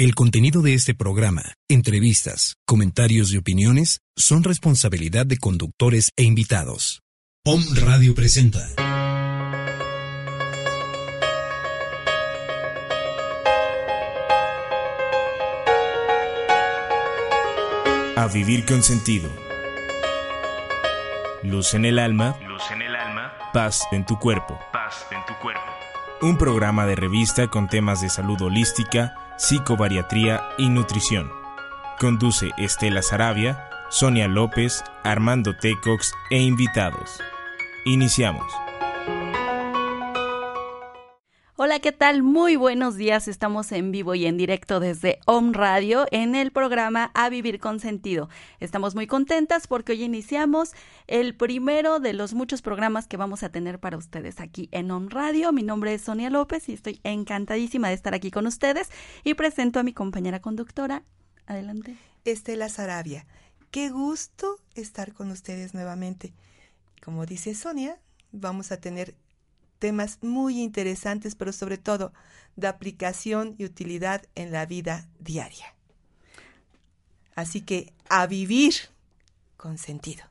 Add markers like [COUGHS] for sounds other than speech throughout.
El contenido de este programa, entrevistas, comentarios y opiniones son responsabilidad de conductores e invitados. POM Radio presenta. A vivir con sentido. Luz en el alma. Luz en el alma. Paz en tu cuerpo. Paz en tu cuerpo. Un programa de revista con temas de salud holística, psicobariatría y nutrición. Conduce Estela Sarabia, Sonia López, Armando Tecox e invitados. Iniciamos. Hola, ¿qué tal? Muy buenos días. Estamos en vivo y en directo desde Home Radio en el programa A Vivir con Sentido. Estamos muy contentas porque hoy iniciamos el primero de los muchos programas que vamos a tener para ustedes aquí en Home Radio. Mi nombre es Sonia López y estoy encantadísima de estar aquí con ustedes y presento a mi compañera conductora. Adelante. Estela Sarabia. Qué gusto estar con ustedes nuevamente. Como dice Sonia, vamos a tener temas muy interesantes, pero sobre todo de aplicación y utilidad en la vida diaria. Así que a vivir con sentido.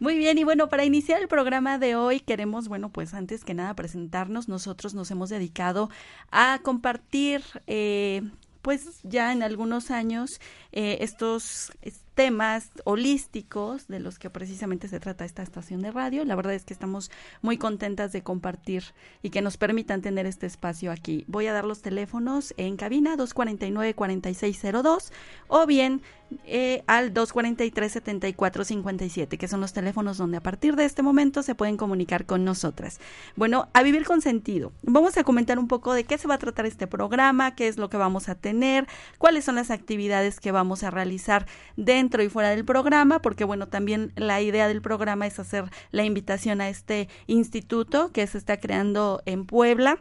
Muy bien, y bueno, para iniciar el programa de hoy queremos, bueno, pues antes que nada presentarnos. Nosotros nos hemos dedicado a compartir, eh, pues ya en algunos años, eh, estos temas holísticos de los que precisamente se trata esta estación de radio. La verdad es que estamos muy contentas de compartir y que nos permitan tener este espacio aquí. Voy a dar los teléfonos en cabina 249-4602 o bien eh, al 243-7457, que son los teléfonos donde a partir de este momento se pueden comunicar con nosotras. Bueno, a vivir con sentido. Vamos a comentar un poco de qué se va a tratar este programa, qué es lo que vamos a tener, cuáles son las actividades que vamos a realizar dentro dentro y fuera del programa, porque bueno, también la idea del programa es hacer la invitación a este instituto que se está creando en Puebla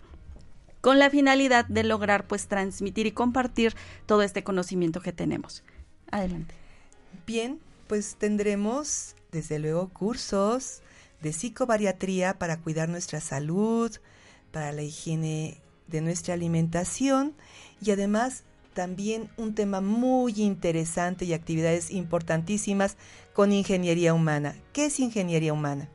con la finalidad de lograr pues transmitir y compartir todo este conocimiento que tenemos. Adelante. Bien, pues tendremos desde luego cursos de psicobariatría para cuidar nuestra salud, para la higiene de nuestra alimentación y además también un tema muy interesante y actividades importantísimas con ingeniería humana. ¿Qué es ingeniería humana?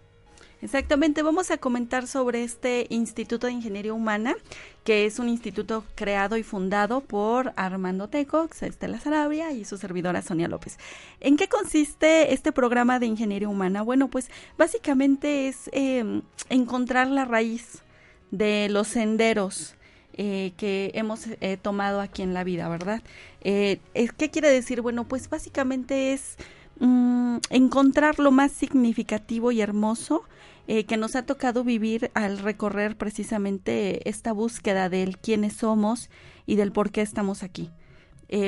Exactamente, vamos a comentar sobre este Instituto de Ingeniería Humana, que es un instituto creado y fundado por Armando Tecox, Estela Sarabia y su servidora Sonia López. ¿En qué consiste este programa de Ingeniería Humana? Bueno, pues básicamente es em, encontrar la raíz de los senderos eh, que hemos eh, tomado aquí en la vida, ¿verdad? Eh, ¿Qué quiere decir? Bueno, pues básicamente es mm, encontrar lo más significativo y hermoso que nos ha tocado vivir al recorrer precisamente esta búsqueda del quiénes somos y del por qué estamos aquí.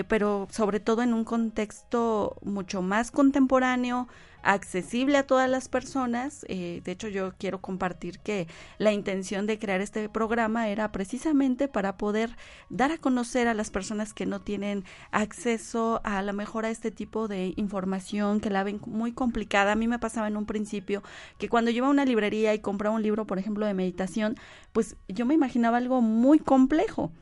pero sobre todo en un contexto mucho más contemporáneo, accesible a todas las personas. Eh, de hecho, yo quiero compartir que la intención de crear este programa era precisamente para poder dar a conocer a las personas que no tienen acceso a la mejor a este tipo de información que la ven muy complicada. A mí me pasaba en un principio que cuando yo iba a una librería y compraba un libro, por ejemplo, de meditación, pues yo me imaginaba algo muy complejo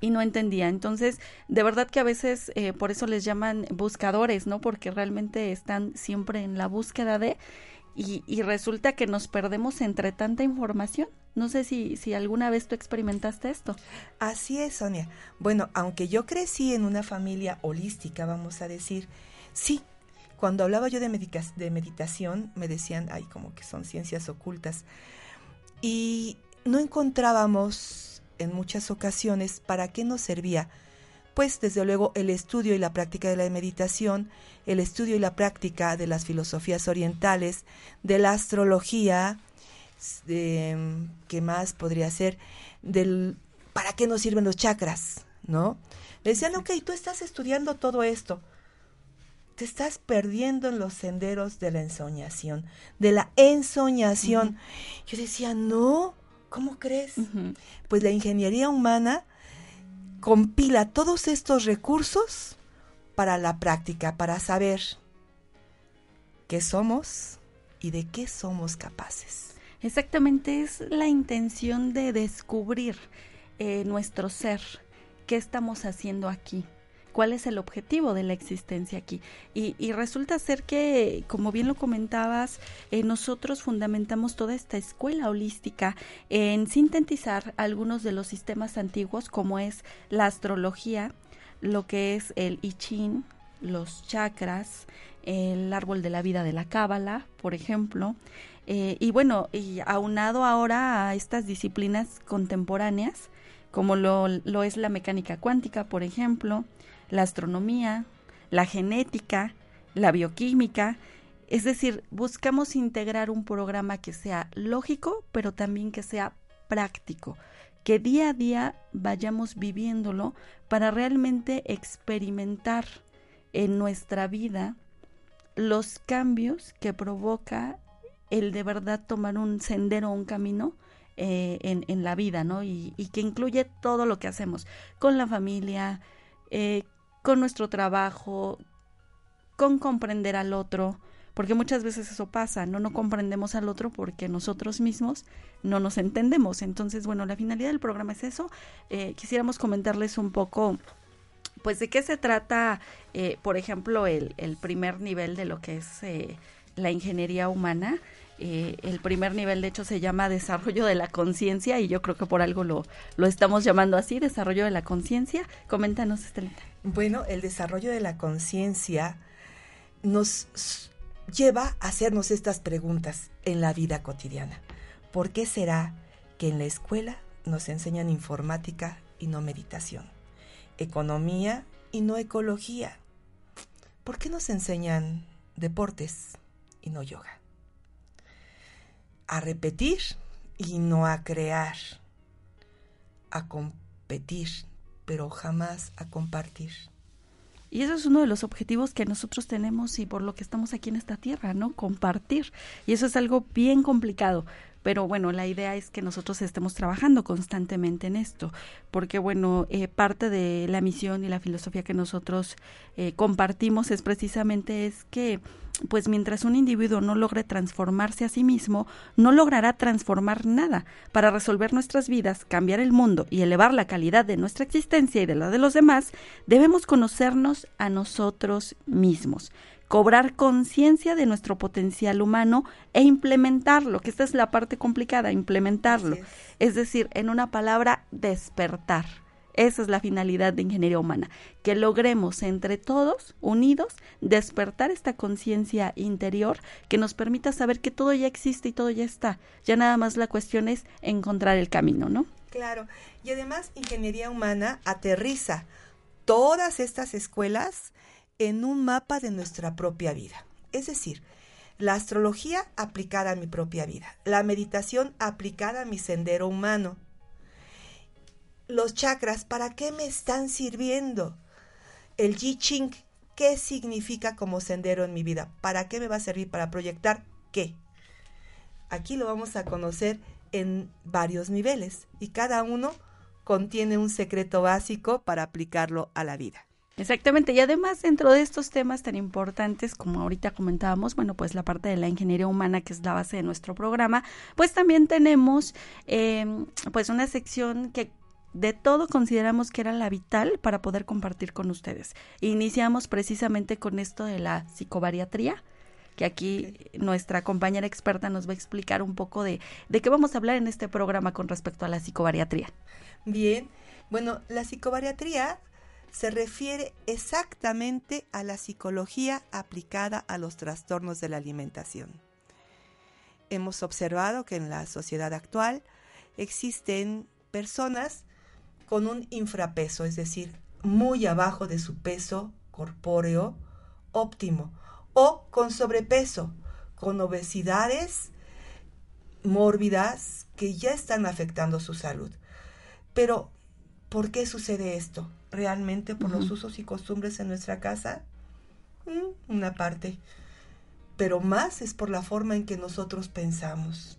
y no entendía. Entonces, de verdad que a veces eh, por eso les llaman buscadores, ¿no? Porque realmente están siempre en la búsqueda de... Y, y, resulta que nos perdemos entre tanta información. No sé si, si alguna vez tú experimentaste esto. Así es, Sonia. Bueno, aunque yo crecí en una familia holística, vamos a decir, sí, cuando hablaba yo de, de meditación, me decían, ay, como que son ciencias ocultas. Y no encontrábamos en muchas ocasiones para qué nos servía. Pues desde luego el estudio y la práctica de la meditación, el estudio y la práctica de las filosofías orientales, de la astrología, de, ¿qué más podría ser? Del, ¿Para qué nos sirven los chakras? ¿no? Me decían, ok, tú estás estudiando todo esto, te estás perdiendo en los senderos de la ensoñación, de la ensoñación. Yo decía, no, ¿cómo crees? Pues la ingeniería humana compila todos estos recursos para la práctica, para saber qué somos y de qué somos capaces. Exactamente, es la intención de descubrir eh, nuestro ser, qué estamos haciendo aquí, cuál es el objetivo de la existencia aquí. Y, resulta ser que, como bien lo comentabas, eh, nosotros fundamentamos toda esta escuela holística en sintetizar algunos de los sistemas antiguos, como es la astrología, lo que es el I Ching, los chakras, el árbol de la vida de la cábala, por ejemplo. Eh, y bueno, y aunado ahora a estas disciplinas contemporáneas, como lo es la mecánica cuántica, por ejemplo, la astronomía, la genética, la bioquímica. Es decir, buscamos integrar un programa que sea lógico, pero también que sea práctico, que día a día vayamos viviéndolo para realmente experimentar en nuestra vida los cambios que provoca el de verdad tomar un sendero, un camino eh, en, en, la vida, ¿no? Y, y, que incluye todo lo que hacemos con la familia, eh, con nuestro trabajo, con comprender al otro, porque muchas veces eso pasa, no no comprendemos al otro porque nosotros mismos no nos entendemos. Entonces, bueno, la finalidad del programa es eso. Eh, quisiéramos comentarles un poco, pues, de qué se trata, eh, por ejemplo, el, el, primer nivel de lo que es eh, la ingeniería humana. Eh, el primer nivel, de hecho, se llama desarrollo de la conciencia y yo creo que por algo lo, lo estamos llamando así, desarrollo de la conciencia. Coméntanos, Estelita. Bueno, el desarrollo de la conciencia nos lleva a hacernos estas preguntas en la vida cotidiana. ¿Por qué será que en la escuela nos enseñan informática y no meditación? Economía y no ecología. ¿Por qué nos enseñan deportes y no yoga? A repetir y no a crear, a competir, pero jamás a compartir. Y eso es uno de los objetivos que nosotros tenemos y por lo que estamos aquí en esta tierra, ¿no? Compartir. Y eso es algo bien complicado, pero bueno, la idea es que nosotros estemos trabajando constantemente en esto, porque bueno, eh, parte de la misión y la filosofía que nosotros eh, compartimos es precisamente es que pues mientras un individuo no logre transformarse a sí mismo, no logrará transformar nada. Para resolver nuestras vidas, cambiar el mundo y elevar la calidad de nuestra existencia y de la de los demás, debemos conocernos a nosotros mismos cobrar conciencia de nuestro potencial humano e implementarlo, que esta es la parte complicada, implementarlo. Es. decir, en una palabra, despertar. Esa es la finalidad de ingeniería humana, que logremos entre todos, unidos, despertar esta conciencia interior que nos permita saber que todo ya existe y todo ya está. Ya nada más la cuestión es encontrar el camino, ¿no? Claro, y además ingeniería humana aterriza todas estas escuelas en un mapa de nuestra propia vida. Es decir, la astrología aplicada a mi propia vida, la meditación aplicada a mi sendero humano. Los chakras, ¿para qué me están sirviendo? El Yi Ching, ¿qué significa como sendero en mi vida? ¿Para qué me va a servir? Para proyectar qué. Aquí lo vamos a conocer en varios niveles y cada uno contiene un secreto básico para aplicarlo a la vida. Exactamente, y además dentro de estos temas tan importantes como ahorita comentábamos, bueno, pues la parte de la ingeniería humana que es la base de nuestro programa, pues también tenemos eh, pues una sección que de todo consideramos que era la vital para poder compartir con ustedes. Iniciamos precisamente con esto de la psicobariatría, que aquí nuestra compañera experta nos va a explicar un poco de, de qué vamos a hablar en este programa con respecto a la psicobariatría. Bien, bueno, la psicobariatría se refiere exactamente a la psicología aplicada a los trastornos de la alimentación. Hemos observado que en la sociedad actual existen personas con un infrapeso, es decir, muy abajo de su peso corpóreo óptimo, o con sobrepeso, con obesidades mórbidas que ya están afectando su salud. Pero, ¿por qué sucede esto? Realmente por los usos y costumbres en nuestra casa? Mm, una parte. Pero más es por la forma en que nosotros pensamos,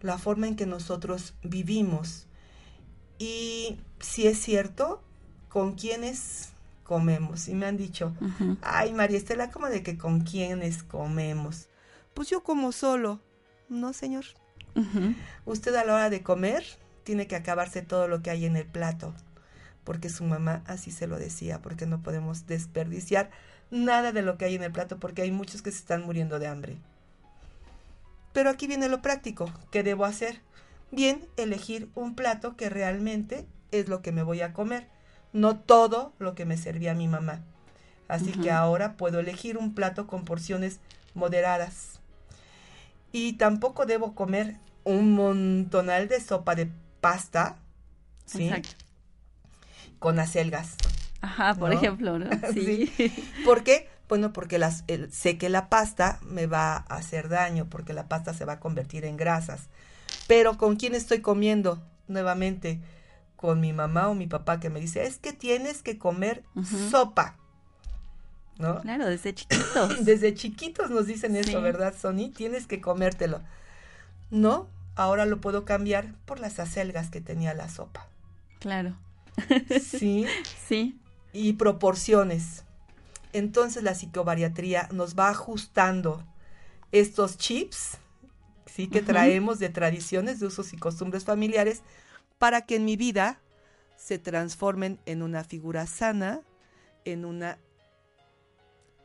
la forma en que nosotros vivimos. Y si es cierto, con quiénes comemos. Y me han dicho, ay María Estela, ¿cómo de que con quiénes comemos? Pues yo como solo. No, señor. Usted a la hora de comer tiene que acabarse todo lo que hay en el plato, porque su mamá así se lo decía, porque no podemos desperdiciar nada de lo que hay en el plato, porque hay muchos que se están muriendo de hambre. Pero aquí viene lo práctico. ¿Qué debo hacer? Bien, elegir un plato que realmente es lo que me voy a comer, no todo lo que me servía mi mamá. Así que ahora puedo elegir un plato con porciones moderadas. Y tampoco debo comer un montonal de sopa de pasta, ¿sí? Con acelgas. Ajá, por ejemplo, ¿no? [LAUGHS] Sí. ¿Por qué? Bueno, porque las, sé que la pasta me va a hacer daño, porque la pasta se va a convertir en grasas. Pero ¿con quién estoy comiendo? Nuevamente, con mi mamá o mi papá que me dice, es que tienes que comer sopa. ¿No? Claro, desde [CLEARS THROAT] chiquitos. desde chiquitos nos dicen eso, ¿verdad, Sony? Tienes que comértelo. No, ahora lo puedo cambiar por las acelgas que tenía la sopa. Claro. Sí. [LAUGHS] sí. Y proporciones. Entonces la psicobariatría nos va ajustando estos chips, sí, que traemos de tradiciones, de usos y costumbres familiares, para que en mi vida se transformen en una figura sana, en una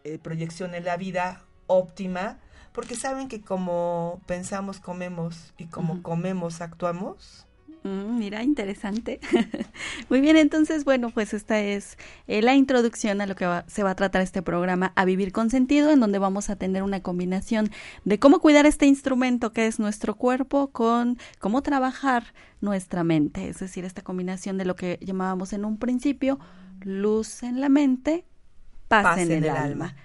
eh, proyección en la vida óptima, porque saben que como pensamos, comemos y como comemos, actuamos. Mm, mira, interesante. [LAUGHS] Muy bien, entonces, bueno, pues esta es eh, la introducción a lo que se va a tratar este programa, A Vivir con Sentido, en donde vamos a tener una combinación de cómo cuidar este instrumento que es nuestro cuerpo con cómo trabajar nuestra mente, es decir, esta combinación de lo que llamábamos en un principio, luz en la mente, paz, en, el, alma.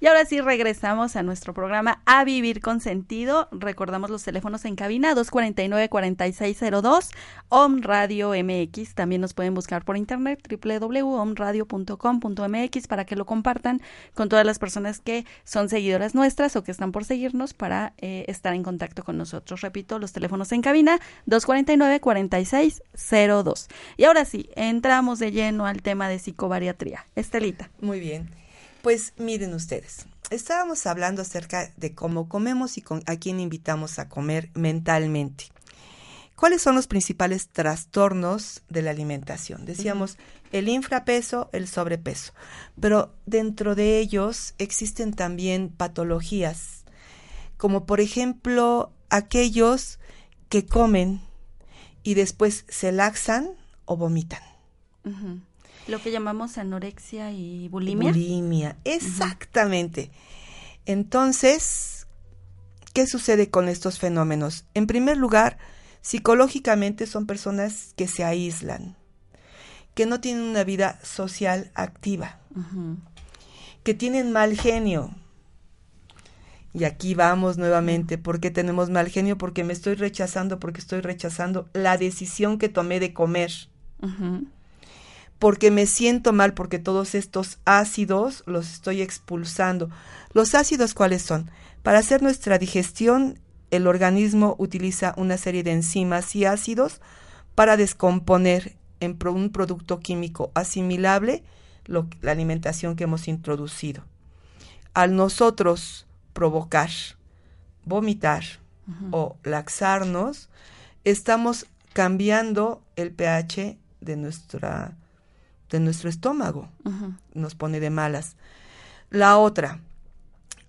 Y ahora sí regresamos a nuestro programa A Vivir con Sentido. Recordamos los teléfonos en cabina 249-4602, OM Radio MX. También nos pueden buscar por internet www.omradio.com.mx para que lo compartan con todas las personas que son seguidoras nuestras o que están por seguirnos para eh, estar en contacto con nosotros. Repito, los teléfonos en cabina 249-4602. Y ahora sí, entramos de lleno al tema de psicobariatría. Estelita. Muy bien. Pues miren ustedes, estábamos hablando acerca de cómo comemos y con, a quién invitamos a comer mentalmente. ¿Cuáles son los principales trastornos de la alimentación? Decíamos el infrapeso, el sobrepeso, pero dentro de ellos existen también patologías, como por ejemplo aquellos que comen y después se laxan o vomitan. Lo que llamamos anorexia y bulimia. Bulimia, exactamente. Entonces, ¿qué sucede con estos fenómenos? En primer lugar, psicológicamente son personas que se aíslan, que no tienen una vida social activa, que tienen mal genio. Y aquí vamos nuevamente, ¿por qué tenemos mal genio? Porque me estoy rechazando, porque estoy rechazando la decisión que tomé de comer porque me siento mal porque todos estos ácidos los estoy expulsando. ¿Los ácidos cuáles son? Para hacer nuestra digestión, el organismo utiliza una serie de enzimas y ácidos para descomponer en un producto químico asimilable la alimentación que hemos introducido. Al nosotros provocar, vomitar o laxarnos, estamos cambiando el pH de nuestra de nuestro estómago. Nos pone de malas. La otra,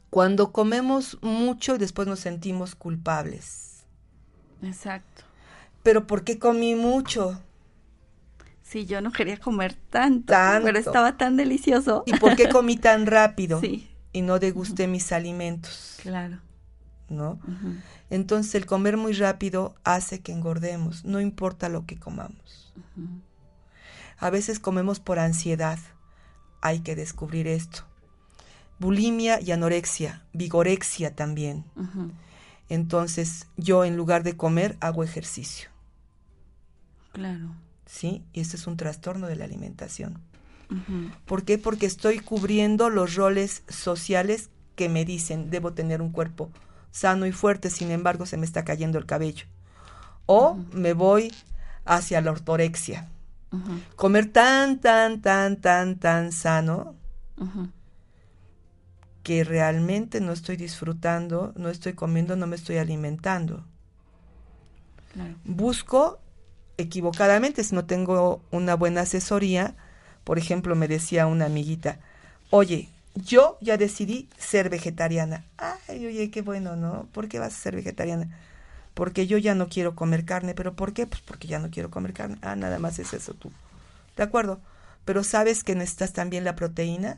cuando comemos mucho y después nos sentimos culpables. Exacto. Pero ¿por qué comí mucho? Sí, yo no quería comer tanto, pero estaba tan delicioso. ¿Y por qué comí [LAUGHS] tan rápido? Sí. Y no degusté mis alimentos. Claro. ¿no? Entonces el comer muy rápido hace que engordemos, no importa lo que comamos. A veces comemos por ansiedad, hay que descubrir esto. Bulimia y anorexia, vigorexia también. Entonces yo en lugar de comer hago ejercicio. Claro. ¿Sí? Y este es un trastorno de la alimentación. ¿Por qué? Porque estoy cubriendo los roles sociales que me dicen, debo tener un cuerpo sano y fuerte, sin embargo se me está cayendo el cabello. O me voy hacia la ortorexia. Comer tan, tan, tan, tan, tan sano que realmente no estoy disfrutando, no estoy comiendo, no me estoy alimentando. Busco equivocadamente, si no tengo una buena asesoría, por ejemplo, me decía una amiguita, oye, yo ya decidí ser vegetariana. Ay, oye, qué bueno, ¿no? ¿Por qué vas a ser vegetariana? Porque yo ya no quiero comer carne, pero ¿por qué? Pues porque ya no quiero comer carne. Ah, nada más es eso tú. De acuerdo, pero ¿sabes que necesitas también la proteína?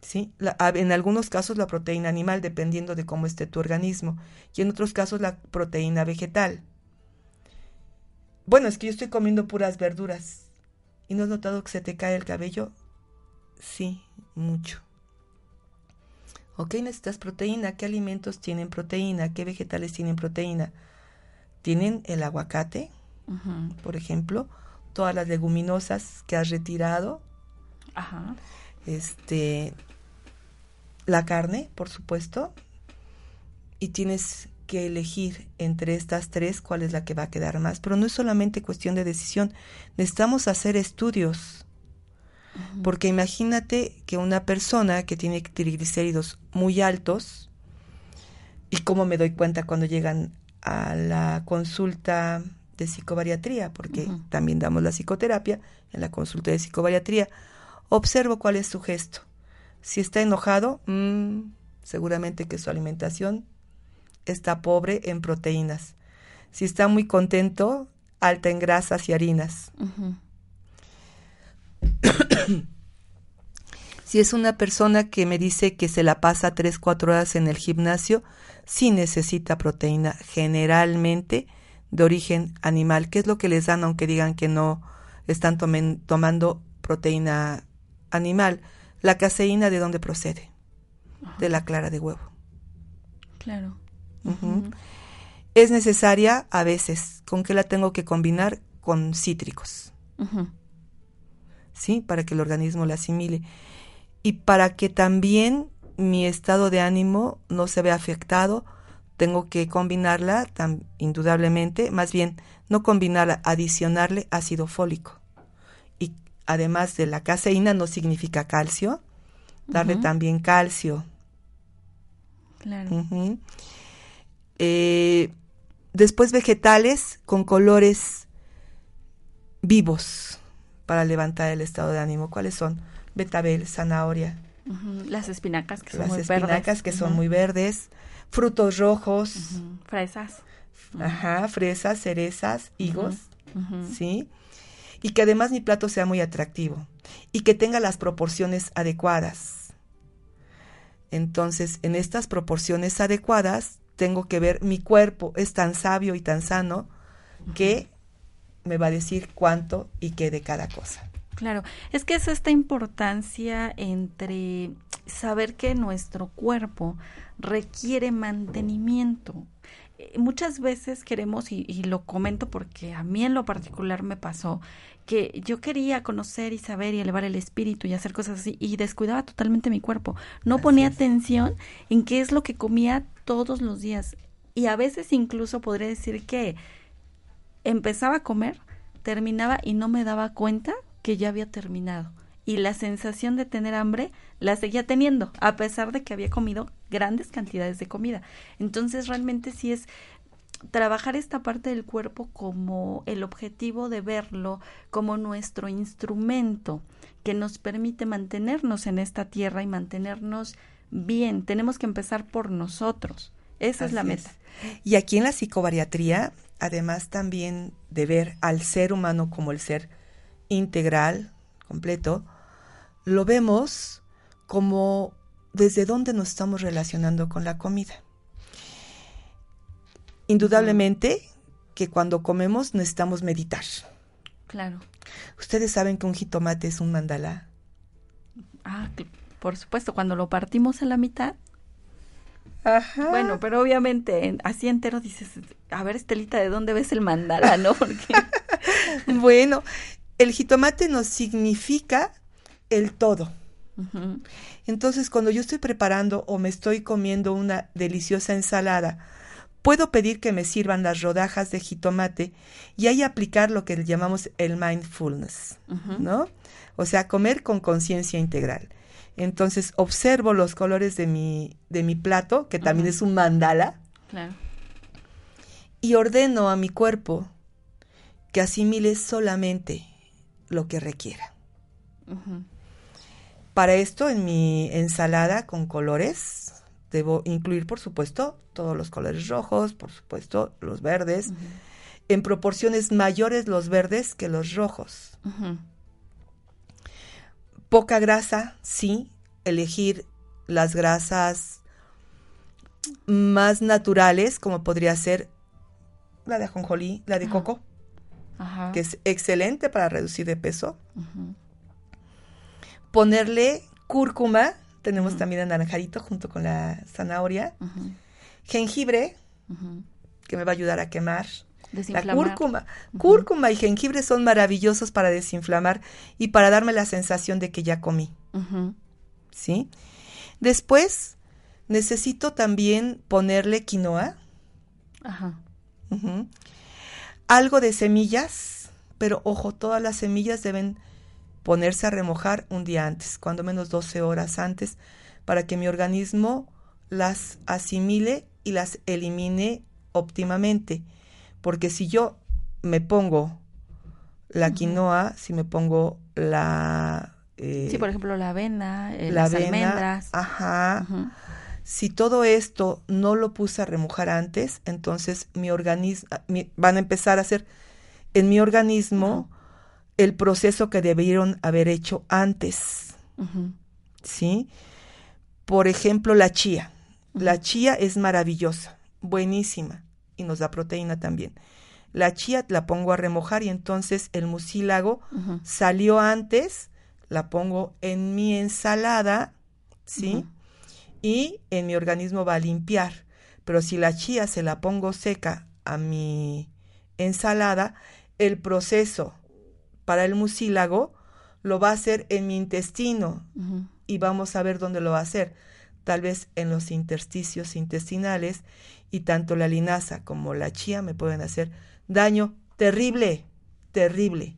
¿Sí? en algunos casos la proteína animal, dependiendo de cómo esté tu organismo, y en otros casos la proteína vegetal. Bueno, es que yo estoy comiendo puras verduras. ¿Y no has notado que se te cae el cabello? Sí, mucho. Ok, necesitas proteína. ¿Qué alimentos tienen proteína? ¿Qué vegetales tienen proteína? Tienen el aguacate, por ejemplo, todas las leguminosas que has retirado. Ajá. Este, la carne, por supuesto. Y tienes que elegir entre estas tres cuál es la que va a quedar más. Pero no es solamente cuestión de decisión. Necesitamos hacer estudios porque imagínate que una persona que tiene triglicéridos muy altos, y cómo me doy cuenta cuando llegan a la consulta de psicobariatría, porque también damos la psicoterapia en la consulta de psicobariatría, observo cuál es su gesto. Si está enojado, mm, seguramente que su alimentación está pobre en proteínas. Si está muy contento, alta en grasas y harinas. [COUGHS] si es una persona que me dice que se la pasa 3, 4 horas en el gimnasio, sí necesita proteína, generalmente de origen animal. ¿Qué es lo que les dan aunque digan que no están tomando proteína animal? La caseína de dónde procede? De la clara de huevo. Claro. Es necesaria a veces. ¿Con qué la tengo que combinar? Con cítricos. ¿Sí? Para que el organismo la asimile. Y para que también mi estado de ánimo no se vea afectado, tengo que combinarla, tan, indudablemente, más bien no combinarla, adicionarle ácido fólico. Y además de la caseína no significa calcio, darle también calcio. Claro. Eh, después vegetales con colores vivos para levantar el estado de ánimo. ¿Cuáles son? Betabel, zanahoria. Las espinacas que son Las muy espinacas que son muy verdes. Frutos rojos. Fresas. Ajá, fresas, cerezas, higos. ¿Sí? Y que además mi plato sea muy atractivo. Y que tenga las proporciones adecuadas. Entonces, en estas proporciones adecuadas, tengo que ver mi cuerpo es tan sabio y tan sano que me va a decir cuánto y qué de cada cosa. Claro, es que es esta importancia entre saber que nuestro cuerpo requiere mantenimiento. Eh, muchas veces queremos, y, lo comento porque a mí en lo particular me pasó, que yo quería conocer y saber y elevar el espíritu y hacer cosas así, y descuidaba totalmente mi cuerpo. No ponía atención en qué es lo que comía todos los días. Y a veces incluso podría decir que empezaba a comer, terminaba y no me daba cuenta que ya había terminado. Y la sensación de tener hambre la seguía teniendo, a pesar de que había comido grandes cantidades de comida. Entonces realmente sí es trabajar esta parte del cuerpo como el objetivo de verlo como nuestro instrumento que nos permite mantenernos en esta tierra y mantenernos bien. Tenemos que empezar por nosotros. Esa es la meta. Y aquí en la psicobariatría además también de ver al ser humano como el ser integral, completo, lo vemos como desde dónde nos estamos relacionando con la comida. Indudablemente que cuando comemos necesitamos meditar. Claro. Ustedes saben que un jitomate es un mandala. Ah, por supuesto, cuando lo partimos a la mitad. Ajá. Bueno, pero obviamente así entero dices, a ver, Estelita, ¿de dónde ves el mandala, no? Porque... [LAUGHS] bueno, el jitomate nos significa el todo. Entonces, cuando yo estoy preparando o me estoy comiendo una deliciosa ensalada, puedo pedir que me sirvan las rodajas de jitomate y ahí aplicar lo que llamamos el mindfulness, ¿no? O sea, comer con conciencia integral. Entonces, observo los colores de mi, de mi plato, que también es un mandala, claro. y ordeno a mi cuerpo que asimile solamente lo que requiera. Para esto, en mi ensalada con colores, debo incluir, por supuesto, todos los colores rojos, por supuesto, los verdes, en proporciones mayores los verdes que los rojos. Poca grasa, sí, elegir las grasas más naturales, como podría ser la de ajonjolí, la de coco, que es excelente para reducir de peso. Ponerle cúrcuma, tenemos también anaranjadito junto con la zanahoria. Jengibre, que me va a ayudar a quemar. La cúrcuma. Cúrcuma y jengibre son maravillosos para desinflamar y para darme la sensación de que ya comí. ¿Sí? Después, necesito también ponerle quinoa. Ajá. Algo de semillas, pero ojo, todas las semillas deben ponerse a remojar un día antes, cuando menos 12 horas antes, para que mi organismo las asimile y las elimine óptimamente. Porque si yo me pongo la quinoa, si me pongo la... Eh, sí, por ejemplo, la avena, eh, las almendras. Ajá. Si todo esto no lo puse a remojar antes, entonces mi organismo, van a empezar a hacer en mi organismo el proceso que debieron haber hecho antes. ¿Sí? Por ejemplo, la chía. La chía es maravillosa, buenísima y nos da proteína también. La chía la pongo a remojar y entonces el mucílago salió antes, la pongo en mi ensalada, ¿sí? Y en mi organismo va a limpiar. Pero si la chía se la pongo seca a mi ensalada, el proceso para el mucílago lo va a hacer en mi intestino y vamos a ver dónde lo va a hacer. Tal vez en los intersticios intestinales y tanto la linaza como la chía me pueden hacer daño terrible, terrible.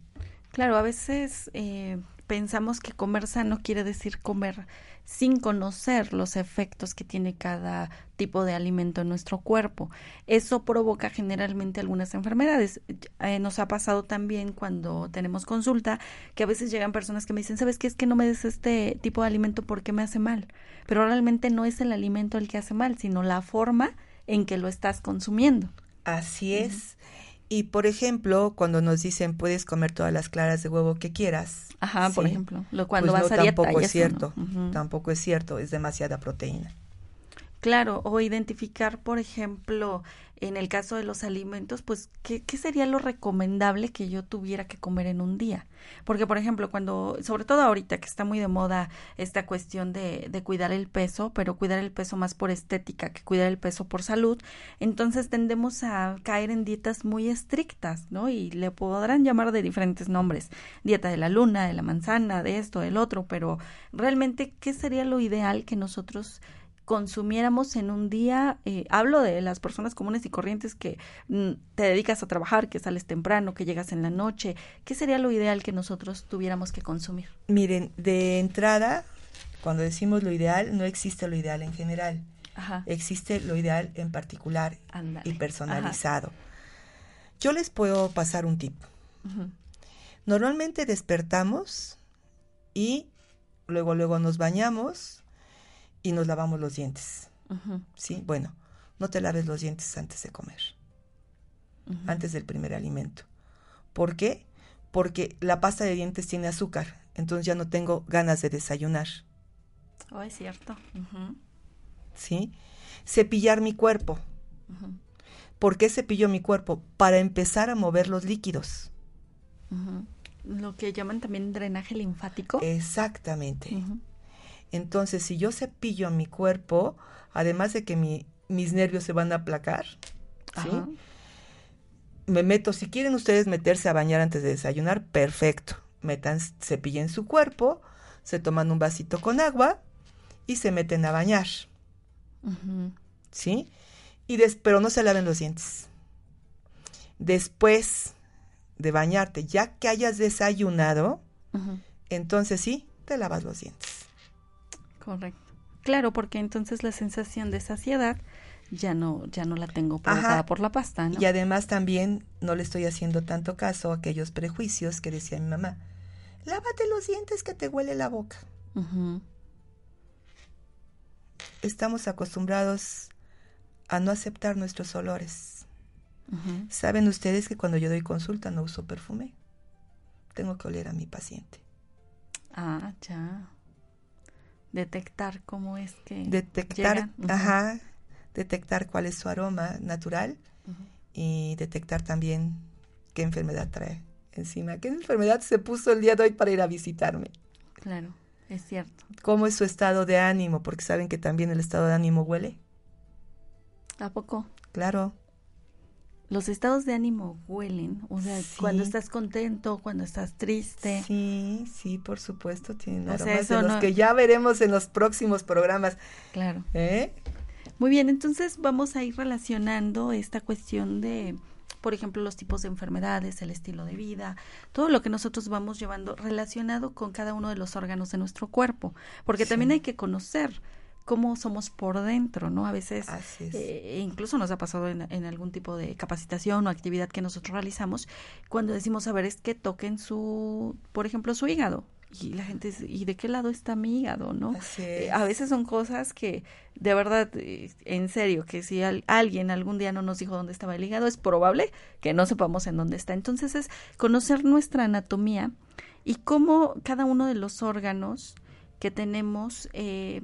Claro, a veces eh, pensamos que comer sano quiere decir comer sin conocer los efectos que tiene cada tipo de alimento en nuestro cuerpo. Eso provoca generalmente algunas enfermedades. Eh, nos ha pasado también cuando tenemos consulta que a veces llegan personas que me dicen, ¿sabes qué? Es que no me des este tipo de alimento porque me hace mal. Pero realmente no es el alimento el que hace mal, sino la forma en que lo estás consumiendo. Así es. Y por ejemplo, cuando nos dicen puedes comer todas las claras de huevo que quieras. Ajá, por ejemplo, lo, cuando pues vas a dieta tampoco es cierto. Tampoco es cierto, es demasiada proteína. Claro, o identificar, por ejemplo, en el caso de los alimentos, pues, ¿qué, ¿qué sería lo recomendable que yo tuviera que comer en un día? Porque, por ejemplo, cuando, sobre todo ahorita que está muy de moda esta cuestión de, de cuidar el peso, pero cuidar el peso más por estética que cuidar el peso por salud, entonces tendemos a caer en dietas muy estrictas, ¿no? Y le podrán llamar de diferentes nombres, dieta de la luna, de la manzana, de esto, del otro, pero realmente, ¿qué sería lo ideal que nosotros consumiéramos en un día, eh, hablo de las personas comunes y corrientes que mm, te dedicas a trabajar, que sales temprano, que llegas en la noche, ¿qué sería lo ideal que nosotros tuviéramos que consumir? Miren, de entrada, cuando decimos lo ideal, no existe lo ideal en general. Ajá. Existe lo ideal en particular y personalizado. Yo les puedo pasar un tip. Normalmente despertamos y luego luego nos bañamos y nos lavamos los dientes. ¿Sí? Bueno, no te laves los dientes antes de comer, antes del primer alimento. ¿Por qué? Porque la pasta de dientes tiene azúcar, entonces ya no tengo ganas de desayunar. Oh, es cierto. ¿Sí? Cepillar mi cuerpo. ¿Por qué cepillo mi cuerpo? Para empezar a mover los líquidos. Lo que llaman también drenaje linfático. Exactamente. Entonces, si yo cepillo mi cuerpo, además de que mis nervios se van a aplacar, ¿sí? me meto, si quieren ustedes meterse a bañar antes de desayunar, perfecto. Metan, cepillen su cuerpo, se toman un vasito con agua y se meten a bañar. ¿Sí? Y pero no se laven los dientes. Después de bañarte, ya que hayas desayunado, entonces sí, te lavas los dientes. Correcto. Claro, porque entonces la sensación de saciedad ya no, ya no la tengo provocada por la pasta, ¿no? Y además también no le estoy haciendo tanto caso a aquellos prejuicios que decía mi mamá. Lávate los dientes que te huele la boca. Estamos acostumbrados a no aceptar nuestros olores. Saben ustedes que cuando yo doy consulta no uso perfume. Tengo que oler a mi paciente. Ah, ya. Detectar cómo es que. Detectar, ajá, detectar cuál es su aroma natural y detectar también qué enfermedad trae encima. ¿Qué enfermedad se puso el día de hoy para ir a visitarme? Claro, es cierto. ¿Cómo es su estado de ánimo? Porque saben que también el estado de ánimo huele. ¿A poco? Claro. Los estados de ánimo huelen, o sea, cuando estás contento, cuando estás triste. Sí, sí, por supuesto, tienen aromas de los que ya veremos en los próximos programas. Claro. ¿Eh? Muy bien, entonces vamos a ir relacionando esta cuestión de, por ejemplo, los tipos de enfermedades, el estilo de vida, todo lo que nosotros vamos llevando relacionado con cada uno de los órganos de nuestro cuerpo, porque también hay que conocer cómo somos por dentro, ¿no? A veces, eh, incluso nos ha pasado en, en, algún tipo de capacitación o actividad que nosotros realizamos, cuando decimos, a ver, es que toquen su, por ejemplo, su hígado, y la gente dice, ¿y de qué lado está mi hígado? ¿no? Eh, a veces son cosas que, de verdad, eh, en serio, que si alguien algún día no nos dijo dónde estaba el hígado, es probable que no sepamos en dónde está. Entonces es conocer nuestra anatomía y cómo cada uno de los órganos que tenemos eh,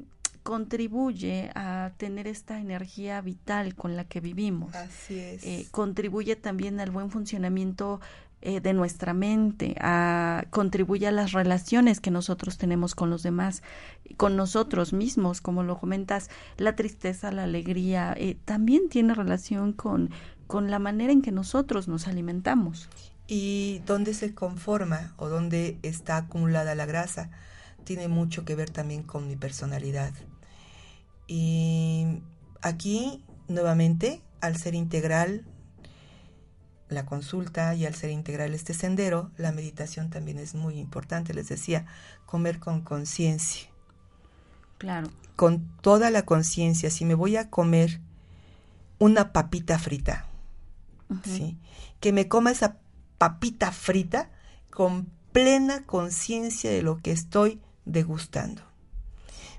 contribuye a tener esta energía vital con la que vivimos. Así es. contribuye también al buen funcionamiento eh, de nuestra mente, a, contribuye a las relaciones que nosotros tenemos con los demás, con nosotros mismos, como lo comentas, la tristeza, la alegría, eh, también tiene relación con, con la manera en que nosotros nos alimentamos. Y dónde se conforma o dónde está acumulada la grasa, tiene mucho que ver también con mi personalidad. Y aquí, nuevamente, al ser integral, la consulta y al ser integral este sendero, la meditación también es muy importante. Les decía, comer con conciencia. Claro. Con toda la conciencia. Si me voy a comer una papita frita, ¿sí? Que me coma esa papita frita con plena conciencia de lo que estoy degustando.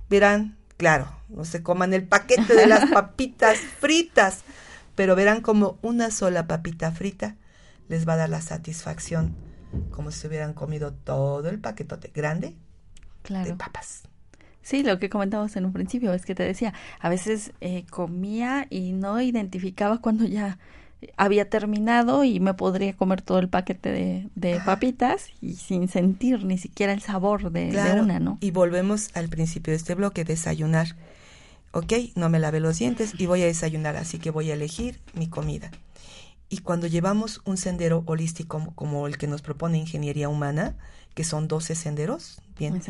Verán, claro, no se coman el paquete de las [LAUGHS] papitas fritas pero verán como una sola papita frita les va a dar la satisfacción como si hubieran comido todo el paquetote grande de papas. Sí, lo que comentábamos en un principio es que te decía, a veces eh, comía y no identificaba cuando ya había terminado y me podría comer todo el paquete de, papitas y sin sentir ni siquiera el sabor de, de, una, ¿no? Y volvemos al principio de este bloque, desayunar ok, no me lavé los dientes y voy a desayunar, así que voy a elegir mi comida. Y cuando llevamos un sendero holístico como el que nos propone Ingeniería Humana, que son 12 senderos, bien,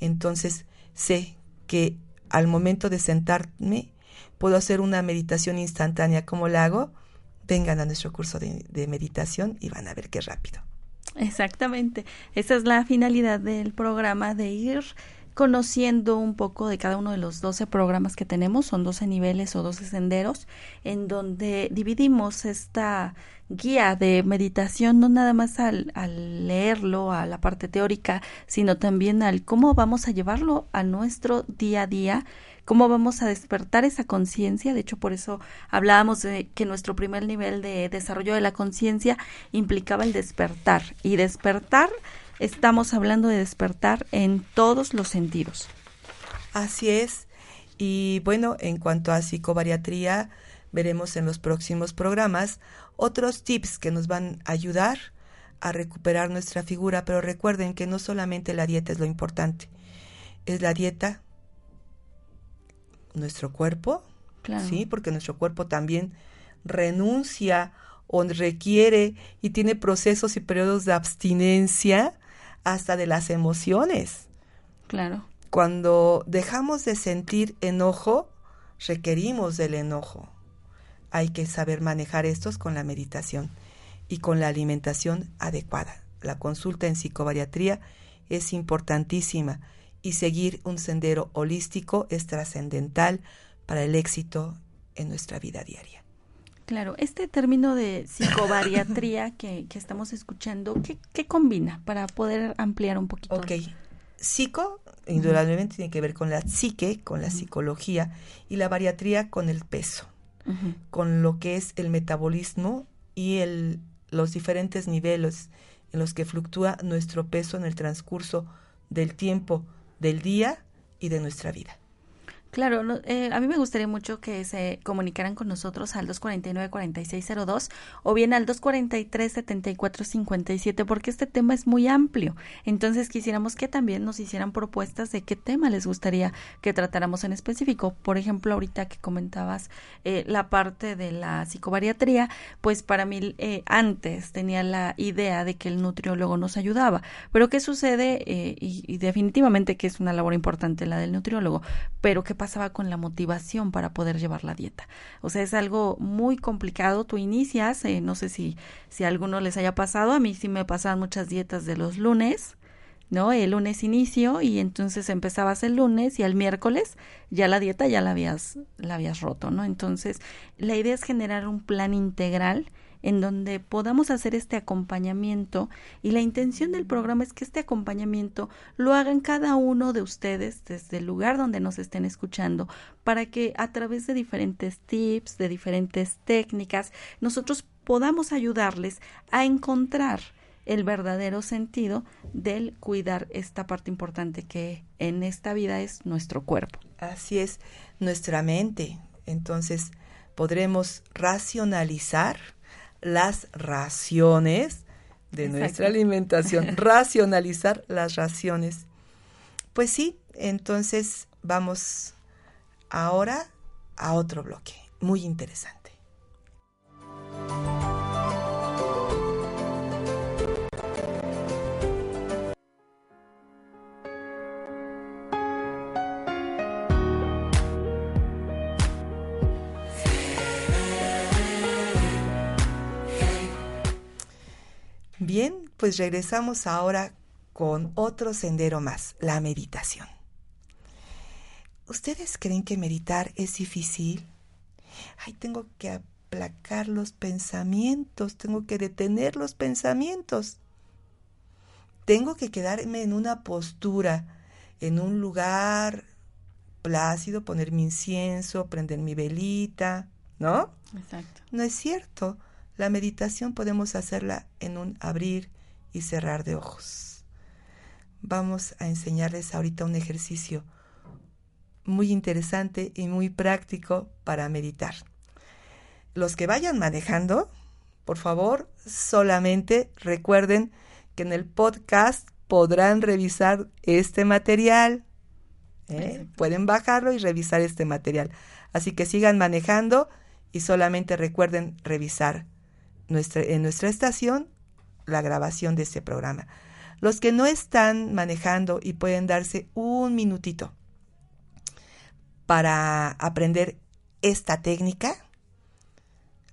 entonces sé que al momento de sentarme puedo hacer una meditación instantánea. como la hago? Vengan a nuestro curso de, meditación y van a ver qué rápido. Exactamente. Esa es la finalidad del programa de ir conociendo un poco de cada uno de los 12 programas que tenemos, son 12 niveles o 12 senderos, en donde dividimos esta guía de meditación no nada más al, al, leerlo, a la parte teórica, sino también al cómo vamos a llevarlo a nuestro día a día, cómo vamos a despertar esa conciencia. De hecho, por eso hablábamos de que nuestro primer nivel de desarrollo de la conciencia implicaba el despertar. Y despertar estamos hablando de despertar en todos los sentidos. Así es. Y bueno, en cuanto a psicobariatría, veremos en los próximos programas otros tips que nos van a ayudar a recuperar nuestra figura, pero recuerden que no solamente la dieta es lo importante, es la dieta, nuestro cuerpo, sí, porque nuestro cuerpo también renuncia o requiere y tiene procesos y periodos de abstinencia hasta de las emociones. Claro. Cuando dejamos de sentir enojo, requerimos del enojo. Hay que saber manejar estos con la meditación y con la alimentación adecuada. La consulta en psicobariatría es importantísima y seguir un sendero holístico es trascendental para el éxito en nuestra vida diaria. Claro, este término de psicobariatría [LAUGHS] que, que estamos escuchando, ¿qué, ¿qué, combina para poder ampliar un poquito? Ok, psico indudablemente tiene que ver con la psique, con la psicología, y la bariatría con el peso, con lo que es el metabolismo y el, los diferentes niveles en los que fluctúa nuestro peso en el transcurso del tiempo, del día y de nuestra vida. Claro, eh, a mí me gustaría mucho que se comunicaran con nosotros al 249-4602 o bien al 243-7457 porque este tema es muy amplio. Entonces quisiéramos que también nos hicieran propuestas de qué tema les gustaría que tratáramos en específico. Por ejemplo, ahorita que comentabas eh, la parte de la psicobariatría, pues para mí eh, antes tenía la idea de que el nutriólogo nos ayudaba. Pero ¿qué sucede? Y, y, definitivamente que es una labor importante la del nutriólogo, pero ¿qué pasaba con la motivación para poder llevar la dieta. O sea, es algo muy complicado. Tú inicias, eh, no sé si, si a alguno les haya pasado, a mí sí me pasaban muchas dietas de los lunes, ¿no? El lunes inicio y entonces empezabas el lunes y al miércoles ya la dieta ya la habías, la habías roto, ¿no? Entonces, la idea es generar un plan integral en donde podamos hacer este acompañamiento y la intención del programa es que este acompañamiento lo hagan cada uno de ustedes desde el lugar donde nos estén escuchando para que a través de diferentes tips, de diferentes técnicas, nosotros podamos ayudarles a encontrar el verdadero sentido del cuidar esta parte importante que en esta vida es nuestro cuerpo. Así es, nuestra mente. Entonces podremos racionalizar las raciones de nuestra alimentación, [LAUGHS] racionalizar las raciones. Pues sí, entonces vamos ahora a otro bloque, muy interesante. Pues regresamos ahora con otro sendero más, la meditación. ¿Ustedes creen que meditar es difícil? Ay, tengo que aplacar los pensamientos, tengo que detener los pensamientos. Tengo que quedarme en una postura, en un lugar plácido, poner mi incienso, prender mi velita, ¿no? Exacto. No es cierto. La meditación podemos hacerla en un abrir y cerrar de ojos. Vamos a enseñarles ahorita un ejercicio muy interesante y muy práctico para meditar. Los que vayan manejando, por favor, solamente recuerden que en el podcast podrán revisar este material. ¿eh? Pueden bajarlo y revisar este material. Así que sigan manejando y solamente recuerden revisar en nuestra estación la grabación de este programa. Los que no están manejando y pueden darse un minutito para aprender esta técnica,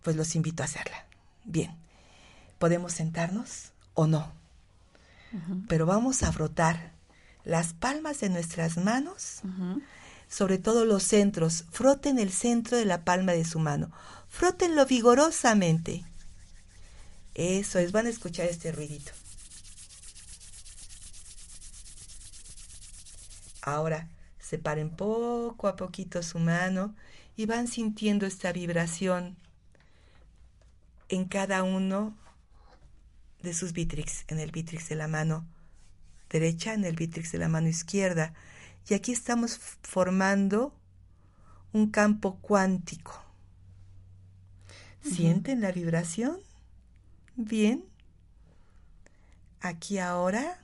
pues los invito a hacerla. Bien, podemos sentarnos o no, pero vamos a frotar las palmas de nuestras manos, sobre todo los centros. Froten el centro de la palma de su mano. Frótenlo vigorosamente. Eso es, van a escuchar este ruidito. Ahora separen poco a poquito su mano y van sintiendo esta vibración en cada uno de sus vítrix, en el vítrix de la mano derecha, en el vítrix de la mano izquierda Y aquí estamos formando un campo cuántico. ¿Sienten la vibración? Bien. Aquí ahora,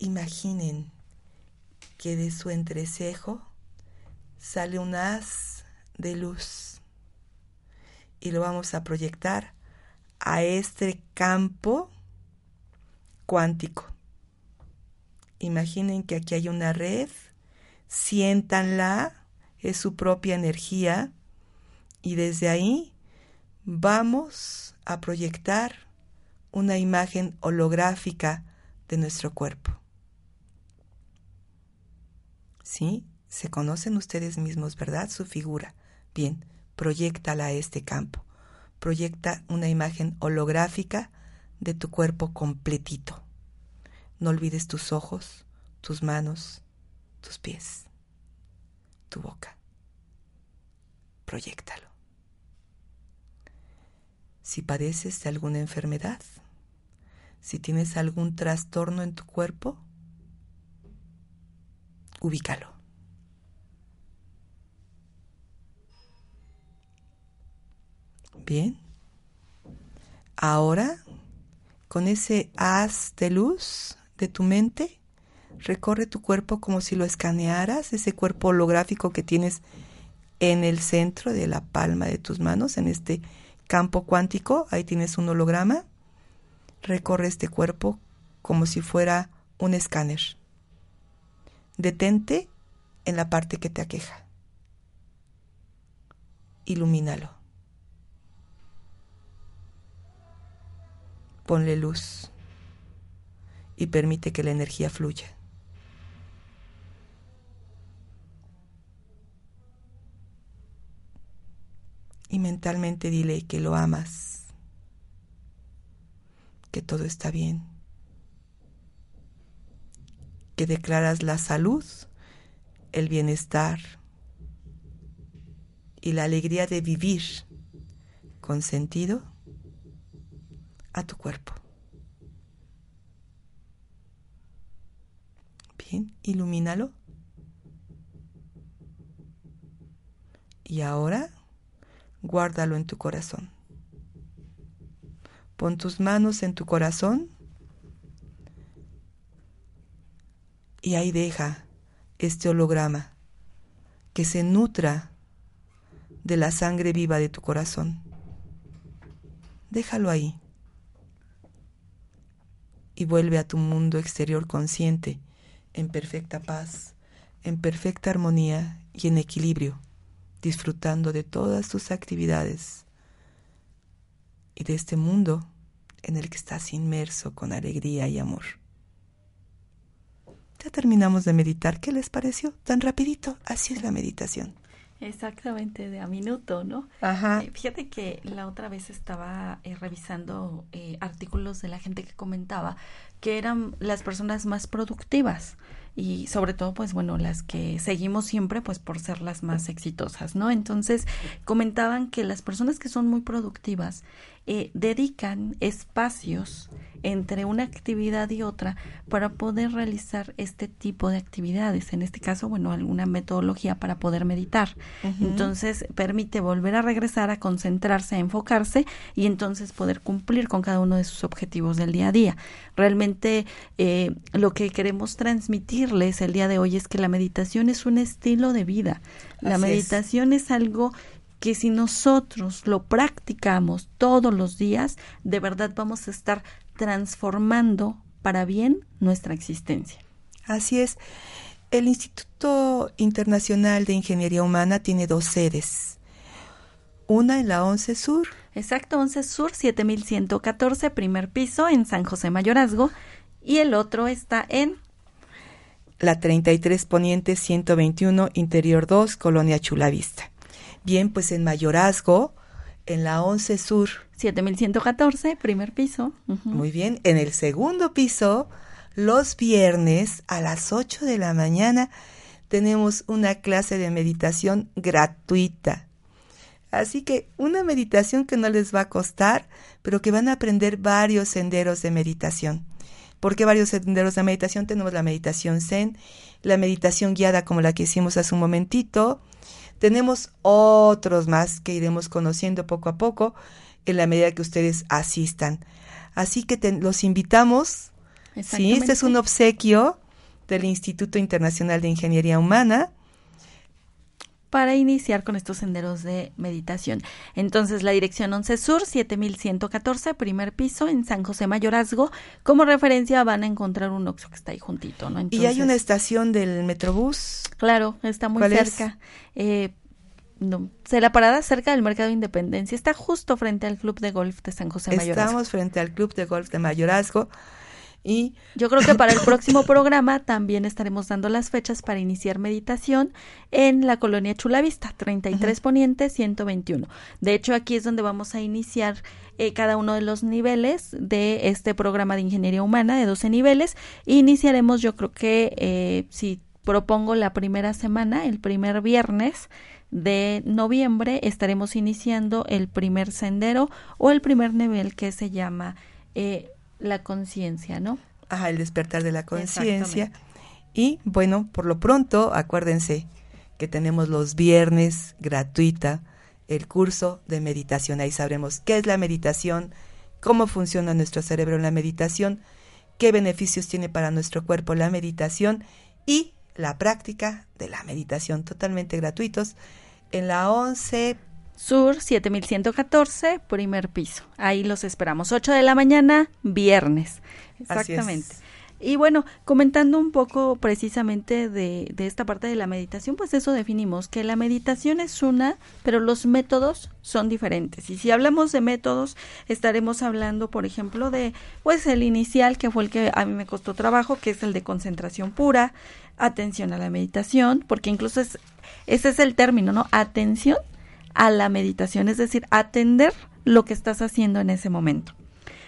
imaginen que de su entrecejo sale un haz de luz y lo vamos a proyectar a este campo cuántico. Imaginen que aquí hay una red, siéntanla, es su propia energía y desde ahí vamos a proyectar una imagen holográfica de nuestro cuerpo. ¿Sí? Se conocen ustedes mismos, ¿verdad? Su figura. Bien, proyectala a este campo. Proyecta una imagen holográfica de tu cuerpo completito. No olvides tus ojos, tus manos, tus pies, tu boca. Proyectalo. Si padeces de alguna enfermedad, si tienes algún trastorno en tu cuerpo, ubícalo. Bien. Ahora, con ese haz de luz de tu mente, recorre tu cuerpo como si lo escanearas, ese cuerpo holográfico que tienes en el centro de la palma de tus manos, en este campo cuántico, ahí tienes un holograma. Recorre este cuerpo como si fuera un escáner. Detente en la parte que te aqueja. Ilumínalo. Ponle luz y permite que la energía fluya. Y mentalmente dile que lo amas, que todo está bien, que declaras la salud, el bienestar y la alegría de vivir con sentido a tu cuerpo. Bien, ilumínalo. Y ahora guárdalo en tu corazón. Pon tus manos en tu corazón y ahí deja este holograma que se nutra de la sangre viva de tu corazón. Déjalo ahí y vuelve a tu mundo exterior consciente, en perfecta paz, en perfecta armonía y en equilibrio disfrutando de todas tus actividades y de este mundo en el que estás inmerso con alegría y amor. Ya terminamos de meditar. ¿Qué les pareció? Tan rapidito. Así es la meditación. Exactamente, de a minuto, ¿no? Ajá. Eh, fíjate que la otra vez estaba eh, revisando eh, artículos de la gente que comentaba que eran las personas más productivas y sobre todo pues bueno las que seguimos siempre pues por ser las más exitosas no entonces comentaban que las personas que son muy productivas eh, dedican espacios entre una actividad y otra para poder realizar este tipo de actividades. En este caso, bueno, alguna metodología para poder meditar. Entonces, permite volver a regresar, a concentrarse, a enfocarse y entonces poder cumplir con cada uno de sus objetivos del día a día. Realmente, eh, lo que queremos transmitirles el día de hoy es que la meditación es un estilo de vida. La meditación es algo que si nosotros lo practicamos todos los días, de verdad vamos a estar transformando para bien nuestra existencia. Así es. El Instituto Internacional de Ingeniería Humana tiene dos sedes. Una en la 11 Sur. Exacto, 11 Sur, 7114, primer piso, en San José Mayorazgo. Y el otro está en la 33 Poniente 121, Interior 2, Colonia Chulavista. Bien, pues en Mayorazgo, en la 11 Sur. 7114, primer piso. Muy bien, en el segundo piso, los viernes a las 8 de la mañana, tenemos una clase de meditación gratuita. Así que una meditación que no les va a costar, pero que van a aprender varios senderos de meditación. ¿Por qué varios senderos de meditación? Tenemos la meditación zen, la meditación guiada como la que hicimos hace un momentito. Tenemos otros más que iremos conociendo poco a poco en la medida que ustedes asistan. Así que los invitamos. Sí, este es un obsequio del Instituto Internacional de Ingeniería Humana para iniciar con estos senderos de meditación. Entonces, la dirección 11 Sur, 7114, primer piso, en San José Mayorazgo. Como referencia van a encontrar un Oxxo que está ahí juntito, ¿no? y hay una estación del Metrobús. Claro, está muy cerca. Eh, no, se la parada cerca del Mercado de Independencia. Está justo frente al Club de Golf de San José Mayorazgo. Estamos frente al Club de Golf de Mayorazgo. Y yo creo que para el próximo [LAUGHS] programa también estaremos dando las fechas para iniciar meditación en la colonia Chulavista, 33 Poniente 121. De hecho, aquí es donde vamos a iniciar eh, cada uno de los niveles de este programa de ingeniería humana de 12 niveles. Iniciaremos, yo creo que eh, si propongo la primera semana, el primer viernes de noviembre, estaremos iniciando el primer sendero o el primer nivel que se llama eh, la conciencia, ¿no? Ajá, el despertar de la conciencia. Y bueno, por lo pronto, acuérdense que tenemos los viernes gratuita el curso de meditación. Ahí sabremos qué es la meditación, cómo funciona nuestro cerebro en la meditación, qué beneficios tiene para nuestro cuerpo la meditación y la práctica de la meditación totalmente gratuitos en la 11 Sur 7114, primer piso. Ahí los esperamos. 8 de la mañana, viernes. Exactamente. Y bueno, comentando un poco precisamente de, de, esta parte de la meditación, pues eso definimos, que la meditación es una, pero los métodos son diferentes. Y si hablamos de métodos, estaremos hablando, por ejemplo, de, pues el inicial, que fue el que a mí me costó trabajo, que es el de concentración pura, atención a la meditación, porque incluso es, ese es el término, ¿no? Atención a la meditación, es decir, atender lo que estás haciendo en ese momento.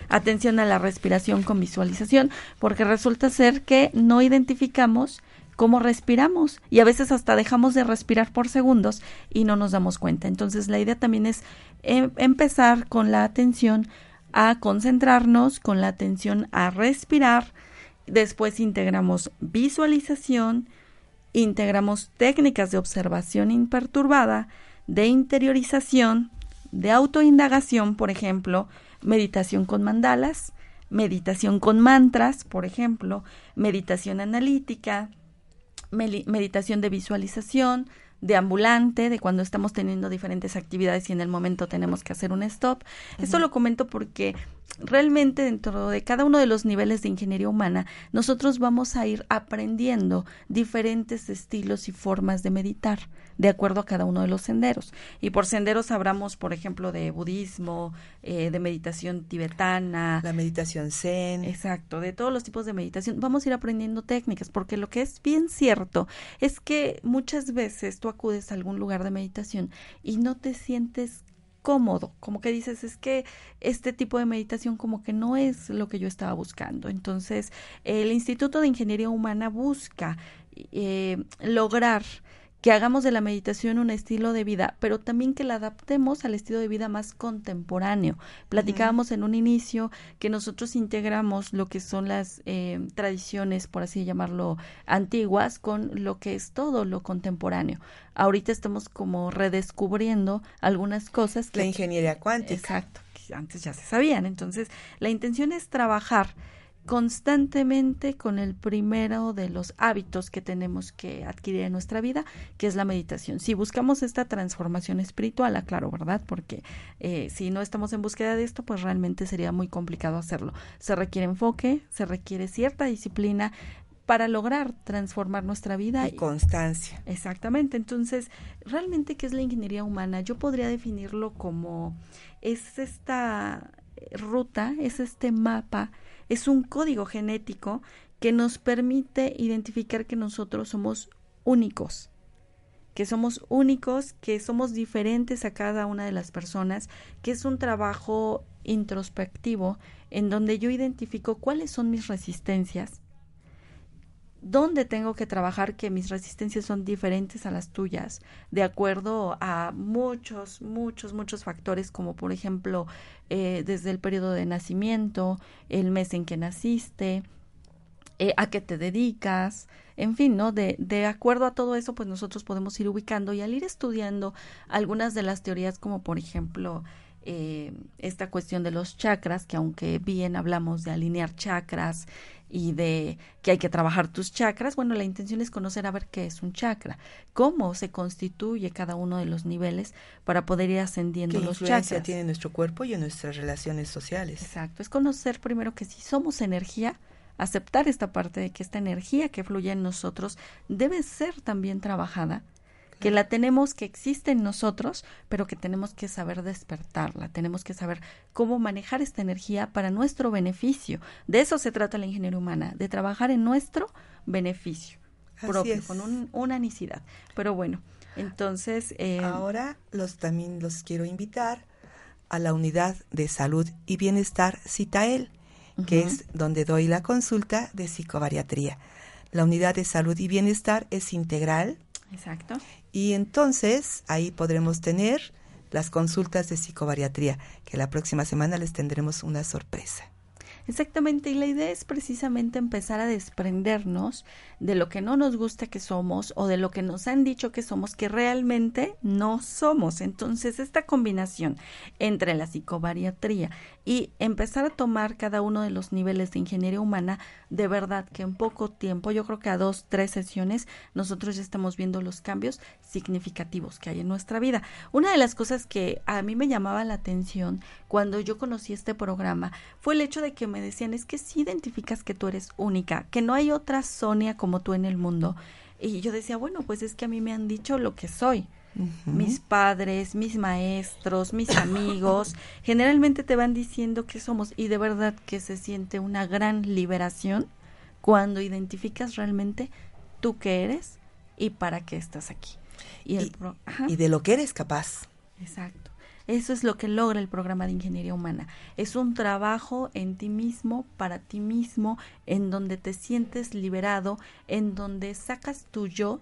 Atención a la respiración con visualización, porque resulta ser que no identificamos cómo respiramos y a veces hasta dejamos de respirar por segundos y no nos damos cuenta. Entonces la idea también es em, empezar con la atención a concentrarnos, con la atención a respirar, después integramos visualización, integramos técnicas de observación imperturbada, de interiorización, de autoindagación, por ejemplo, meditación con mandalas, meditación con mantras, por ejemplo, meditación analítica, meditación de visualización, de ambulante, de cuando estamos teniendo diferentes actividades y en el momento tenemos que hacer un stop. Esto lo comento porque realmente dentro de cada uno de los niveles de ingeniería humana, nosotros vamos a ir aprendiendo diferentes estilos y formas de meditar de acuerdo a cada uno de los senderos. Y por senderos hablamos, por ejemplo, de budismo, eh, de meditación tibetana. La meditación zen. Exacto, de todos los tipos de meditación. Vamos a ir aprendiendo técnicas, porque lo que es bien cierto es que muchas veces tú acudes a algún lugar de meditación y no te sientes cómodo, como que dices, es que este tipo de meditación como que no es lo que yo estaba buscando. Entonces, el Instituto de Ingeniería Humana busca eh, lograr que hagamos de la meditación un estilo de vida, pero también que la adaptemos al estilo de vida más contemporáneo. Platicábamos en un inicio que nosotros integramos lo que son las eh, tradiciones, por así llamarlo, antiguas con lo que es todo lo contemporáneo. Ahorita estamos como redescubriendo algunas cosas. Que, la ingeniería cuántica. Exacto, que antes ya se sabían. Entonces, la intención es trabajar constantemente con el primero de los hábitos que tenemos que adquirir en nuestra vida, que es la meditación. Si buscamos esta transformación espiritual, aclaro, ¿verdad? Porque eh, si no estamos en búsqueda de esto, pues realmente sería muy complicado hacerlo. Se requiere enfoque, se requiere cierta disciplina para lograr transformar nuestra vida. Y constancia. Exactamente. Entonces, realmente, ¿qué es la ingeniería humana? Yo podría definirlo como es esta ruta, es este mapa es un código genético que nos permite identificar que nosotros somos únicos, que somos únicos, que somos diferentes a cada una de las personas, que es un trabajo introspectivo en donde yo identifico cuáles son mis resistencias, dónde tengo que trabajar que mis resistencias son diferentes a las tuyas, de acuerdo a muchos, muchos, muchos factores, como por ejemplo, eh, desde el periodo de nacimiento, el mes en que naciste, eh, a qué te dedicas, en fin, ¿no? De, de acuerdo a todo eso, pues nosotros podemos ir ubicando y al ir estudiando algunas de las teorías, como por ejemplo, eh, esta cuestión de los chakras, que aunque bien hablamos de alinear chakras y de que hay que trabajar tus chakras, bueno, la intención es conocer a ver qué es un chakra, cómo se constituye cada uno de los niveles para poder ir ascendiendo ¿Qué los influencia chakras. tiene en nuestro cuerpo y en nuestras relaciones sociales? Exacto, es conocer primero que si somos energía, aceptar esta parte de que esta energía que fluye en nosotros debe ser también trabajada, que la tenemos, que existe en nosotros, pero que tenemos que saber despertarla, tenemos que saber cómo manejar esta energía para nuestro beneficio. De eso se trata la ingeniería humana, de trabajar en nuestro beneficio propio, con un- una anicidad. Pero bueno, entonces... eh, Ahora los también los quiero invitar a la unidad de salud y bienestar Citael, que es donde doy la consulta de psicobariatría. La unidad de salud y bienestar es integral Exacto. y entonces ahí podremos tener las consultas de psicobariatría, que la próxima semana les tendremos una sorpresa. Exactamente, y la idea es precisamente empezar a desprendernos de lo que no nos gusta que somos o de lo que nos han dicho que somos que realmente no somos. Entonces, esta combinación entre la psicobariatría y empezar a tomar cada uno de los niveles de ingeniería humana, de verdad que en poco tiempo, yo creo que a dos, tres sesiones, nosotros ya estamos viendo los cambios significativos que hay en nuestra vida. Una de las cosas que a mí me llamaba la atención cuando yo conocí este programa fue el hecho de que me decían es que si identificas que tú eres única, que no hay otra Sonia como tú en el mundo. Y yo decía, bueno, pues es que a mí me han dicho lo que soy. Mis padres, mis maestros, mis amigos, [LAUGHS] generalmente te van diciendo que somos y de verdad que se siente una gran liberación cuando identificas realmente tú qué eres y para qué estás aquí. Y el pro- y de lo que eres capaz. Exacto. Eso es lo que logra el programa de ingeniería humana. Es un trabajo en ti mismo, para ti mismo, en donde te sientes liberado, en donde sacas tu yo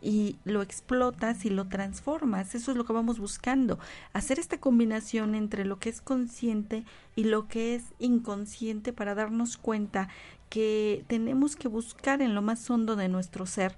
y lo explotas y lo transformas. Eso es lo que vamos buscando. Hacer esta combinación entre lo que es consciente y lo que es inconsciente para darnos cuenta que tenemos que buscar en lo más hondo de nuestro ser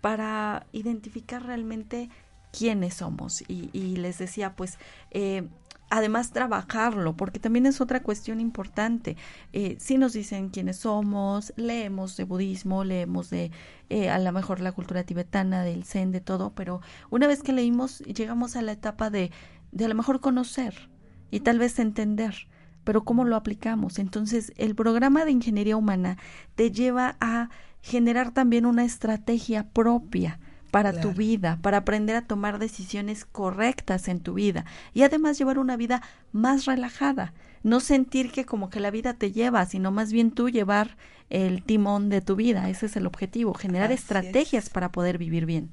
para identificar realmente quiénes somos. Y, y les decía, pues, eh, además trabajarlo, porque también es otra cuestión importante. Eh, si nos dicen quiénes somos, leemos de budismo, leemos de eh, a lo mejor la cultura tibetana, del zen, de todo, pero una vez que leímos, llegamos a la etapa de, de a lo mejor conocer y tal vez entender. Pero ¿cómo lo aplicamos? Entonces, el programa de ingeniería humana te lleva a generar también una estrategia propia para tu vida, para aprender a tomar decisiones correctas en tu vida y además llevar una vida más relajada, no sentir que como que la vida te lleva, sino más bien tú llevar el timón de tu vida, ese es el objetivo, generar Así es. estrategias para poder vivir bien.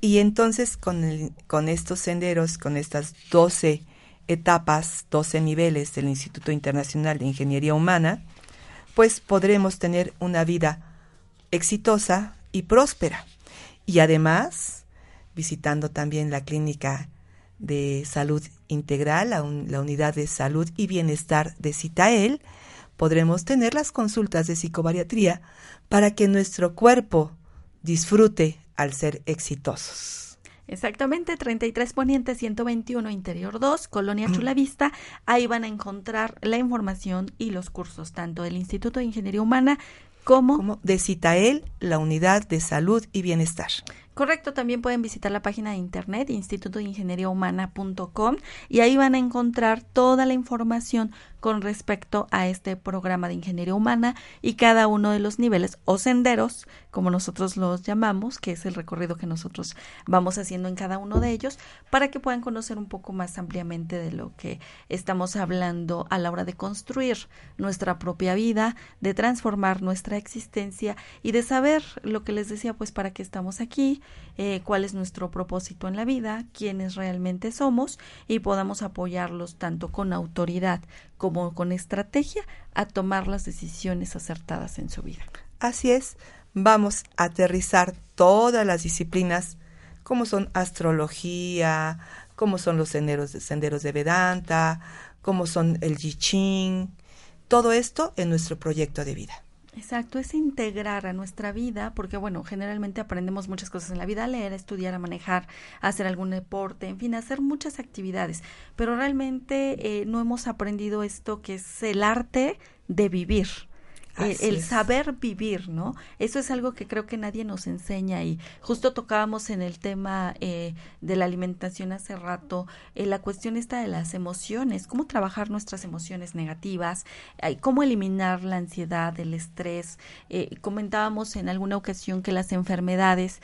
Y entonces con, el- con estos senderos, con estas 12 etapas, 12 niveles del Instituto Internacional de Ingeniería Humana, pues podremos tener una vida exitosa y próspera. Y además, visitando también la clínica de salud integral, la, un- la unidad de salud y bienestar de Citael, podremos tener las consultas de psicobariatría para que nuestro cuerpo disfrute al ser exitosos. Exactamente, 33 Poniente 121 Interior 2, Colonia Chulavista. Ahí van a encontrar la información y los cursos tanto del Instituto de Ingeniería Humana como de Citael, la unidad de salud y bienestar. Correcto, también pueden visitar la página de internet institutodeingenieriahumana.com y ahí van a encontrar toda la información con respecto a este programa de ingeniería humana y cada uno de los niveles o senderos, como nosotros los llamamos, que es el recorrido que nosotros vamos haciendo en cada uno de ellos, para que puedan conocer un poco más ampliamente de lo que estamos hablando a la hora de construir nuestra propia vida, de transformar nuestra existencia y de saber lo que les decía, pues para qué estamos aquí, eh, cuál es nuestro propósito en la vida, quiénes realmente somos y podamos apoyarlos tanto con autoridad como con estrategia a tomar las decisiones acertadas en su vida. Así es, vamos a aterrizar todas las disciplinas como son astrología, como son los senderos de, senderos de Vedanta, como son el I Ching, todo esto en nuestro proyecto de vida. Exacto, es integrar a nuestra vida, porque bueno, generalmente aprendemos muchas cosas en la vida, a leer, a estudiar, a manejar, a hacer algún deporte, en fin, a hacer muchas actividades, pero realmente eh, no hemos aprendido esto que es el arte de vivir eh, el, saber vivir, ¿no? Eso es algo que creo que nadie nos enseña y justo tocábamos en el tema eh, de la alimentación hace rato, eh, la cuestión está de las emociones, cómo trabajar nuestras emociones negativas, cómo eliminar la ansiedad, el estrés. comentábamos en alguna ocasión que las enfermedades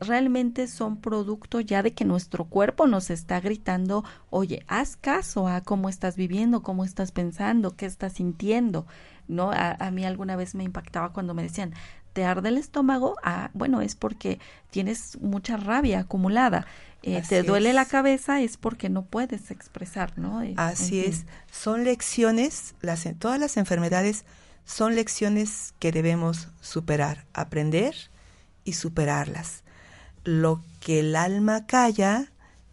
realmente son producto ya de que nuestro cuerpo nos está gritando, oye, haz caso a cómo estás viviendo, cómo estás pensando, qué estás sintiendo. ¿No? A, mí alguna vez me impactaba cuando me decían, ¿te arde el estómago? Ah, bueno, es porque tienes mucha rabia acumulada. Eh, te duele la cabeza es porque no puedes expresar, ¿no? Eh, Así es. Son lecciones, las, todas las enfermedades son lecciones que debemos superar, aprender y superarlas. Lo que el alma calla,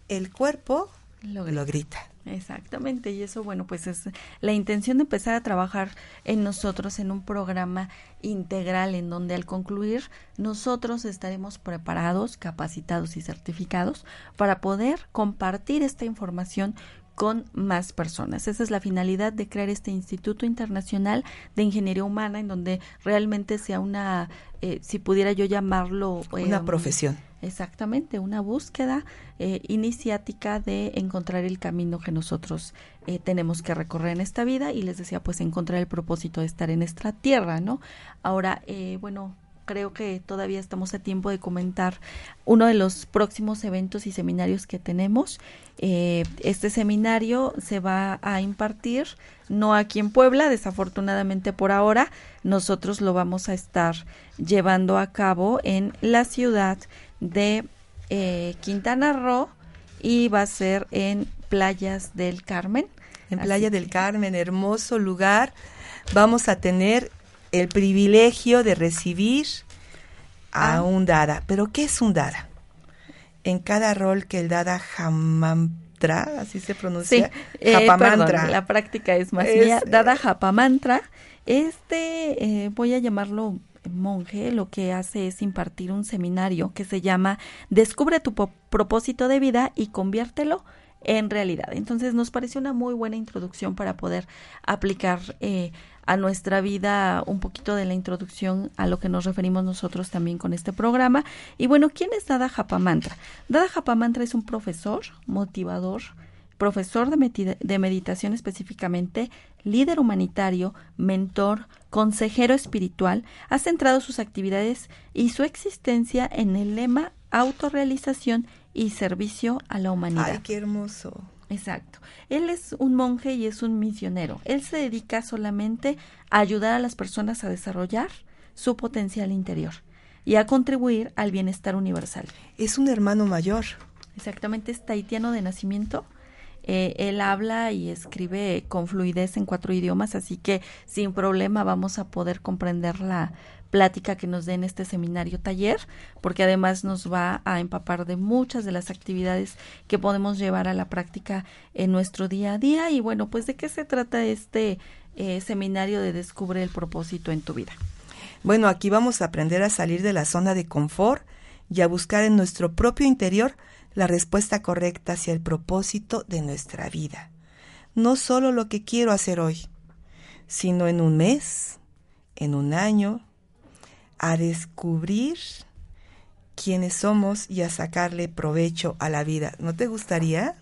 el cuerpo lo grita. Exactamente, y eso, bueno, pues es la intención de empezar a trabajar en nosotros en un programa integral en donde al concluir nosotros estaremos preparados, capacitados y certificados para poder compartir esta información con más personas. Esa es la finalidad de crear este Instituto Internacional de Ingeniería Humana, en donde realmente sea una, eh, si pudiera yo llamarlo... una em, profesión. Exactamente, una búsqueda eh, iniciática de encontrar el camino que nosotros eh, tenemos que recorrer en esta vida y les decía, pues encontrar el propósito de estar en esta tierra, ¿no? Ahora, eh, bueno, creo que todavía estamos a tiempo de comentar uno de los próximos eventos y seminarios que tenemos. Eh, este seminario se va a impartir no aquí en Puebla, desafortunadamente por ahora. Nosotros lo vamos a estar llevando a cabo en la ciudad de eh, Quintana Roo y va a ser en Playas del Carmen. En Playa del Carmen, hermoso lugar. Vamos a tener el privilegio de recibir a ah. un dada. ¿Pero qué es un dada? En cada rol que el dada jamantra, así se pronuncia, sí, eh, la práctica es más mía. Dada japamantra, este, eh, voy a llamarlo monje, lo que hace es impartir un seminario que se llama Descubre tu propósito de vida y conviértelo en realidad. Entonces nos parece una muy buena introducción para poder aplicar eh, a nuestra vida un poquito de la introducción a lo que nos referimos nosotros también con este programa. Y bueno, ¿quién es Dada Japamantra? Dada Japamantra es un profesor, motivador, profesor de, de meditación específicamente, líder humanitario, mentor, consejero espiritual, ha centrado sus actividades y su existencia en el lema autorrealización y servicio a la humanidad. ¡Ay, qué hermoso! Exacto. Él es un monje y es un misionero. Él se dedica solamente a ayudar a las personas a desarrollar su potencial interior y a contribuir al bienestar universal. Es un hermano mayor. Exactamente, es taitiano de nacimiento. Eh, él habla y escribe con fluidez en cuatro idiomas, así que sin problema vamos a poder comprender la, plática que nos den este seminario taller, porque además nos va a empapar de muchas de las actividades que podemos llevar a la práctica en nuestro día a día. Y bueno, pues de qué se trata este eh, seminario de Descubre el propósito en tu vida. Bueno, aquí vamos a aprender a salir de la zona de confort y a buscar en nuestro propio interior la respuesta correcta hacia el propósito de nuestra vida. No solo lo que quiero hacer hoy, sino en un mes, en un año, a descubrir quiénes somos y a sacarle provecho a la vida. ¿No te gustaría?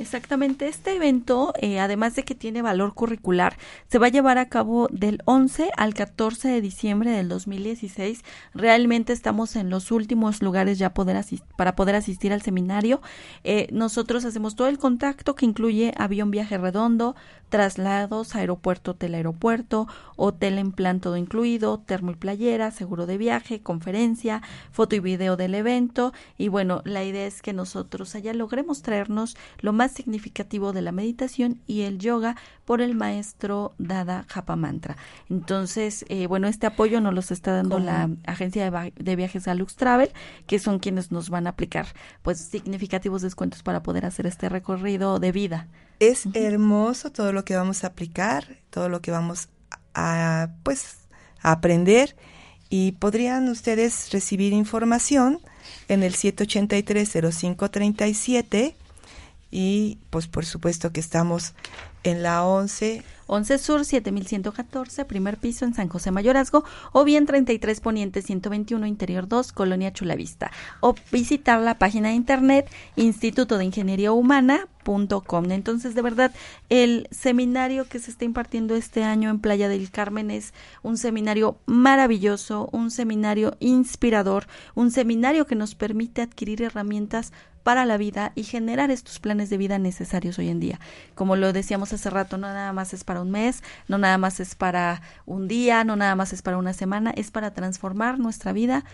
Exactamente, este evento, eh, además de que tiene valor curricular, se va a llevar a cabo del 11 al 14 de diciembre del 2016. Realmente estamos en los últimos lugares ya poder para poder asistir al seminario. Eh, nosotros hacemos todo el contacto que incluye avión viaje redondo, traslados, aeropuerto, hotel, aeropuerto, hotel en plan todo incluido, termo y playera, seguro de viaje, conferencia, foto y video del evento. Y bueno, la idea es que nosotros allá logremos traernos lo más significativo de la meditación y el yoga por el maestro Dada Japamantra. Entonces, eh, bueno, este apoyo nos los está dando la agencia de, de viajes Alux Travel, que son quienes nos van a aplicar pues significativos descuentos para poder hacer este recorrido de vida. Es hermoso todo lo que vamos a aplicar, todo lo que vamos a, pues, aprender. Y podrían ustedes recibir información en el 783-0537 y pues por supuesto que estamos en la 11 11 Sur 7114, primer piso en San José Mayorazgo, o bien 33 Poniente 121 Interior 2, Colonia Chulavista, o visitar la página de internet Instituto de Ingeniería Humana.com. Entonces, de verdad, el seminario que se está impartiendo este año en Playa del Carmen es un seminario maravilloso, un seminario inspirador, un seminario que nos permite adquirir herramientas para la vida y generar estos planes de vida necesarios hoy en día. Como lo decíamos hace rato, no nada más es para un mes, no nada más es para un día, no nada más es para una semana, es para transformar nuestra vida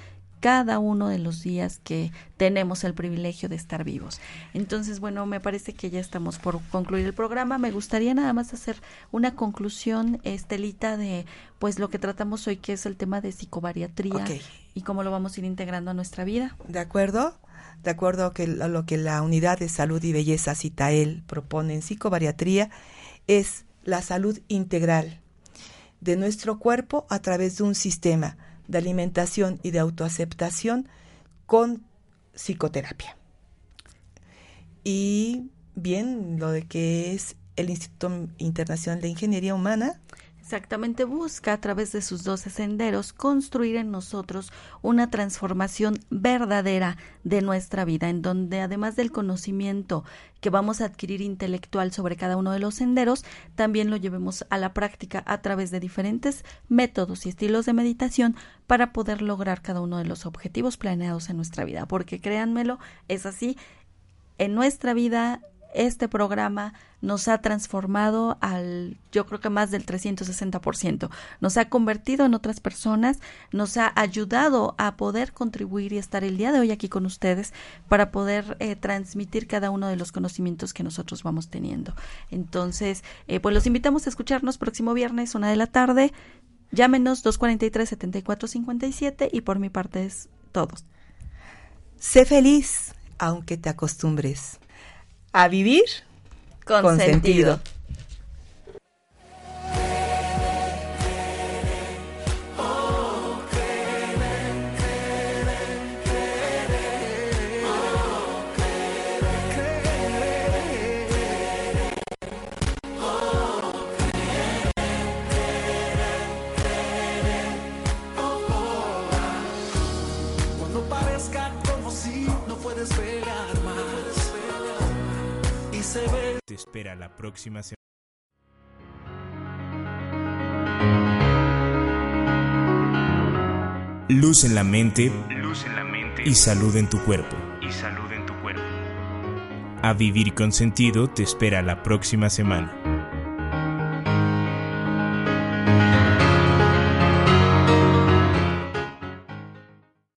cada uno de los días que tenemos el privilegio de estar vivos. Entonces, bueno, me parece que ya estamos por concluir el programa. Me gustaría nada más hacer una conclusión, Estelita, de pues lo que tratamos hoy, que es el tema de psicobariatría y cómo lo vamos a ir integrando a nuestra vida. De acuerdo de acuerdo a, lo que la Unidad de Salud y Belleza Citael propone en psicobariatría, es la salud integral de nuestro cuerpo a través de un sistema de alimentación y de autoaceptación con psicoterapia. Y bien, lo de que es el Instituto Internacional de Ingeniería Humana, Exactamente, busca a través de sus doce senderos construir en nosotros una transformación verdadera de nuestra vida, en donde además del conocimiento que vamos a adquirir intelectual sobre cada uno de los senderos, también lo llevemos a la práctica a través de diferentes métodos y estilos de meditación para poder lograr cada uno de los objetivos planeados en nuestra vida. Porque créanmelo, es así, en nuestra vida este programa nos ha transformado al, yo creo que más del 360%. Nos ha convertido en otras personas, nos ha ayudado a poder contribuir y estar el día de hoy aquí con ustedes para poder eh, transmitir cada uno de los conocimientos que nosotros vamos teniendo. Entonces, eh, pues los invitamos a escucharnos próximo viernes, una de la tarde. Llámenos 243-7457 y por mi parte es todo. Sé feliz, aunque te acostumbres a vivir con, sentido. Espera la próxima semana. Luz en la mente, Luz en la mente y salud en tu cuerpo. y salud en tu cuerpo. A vivir con sentido te espera la próxima semana.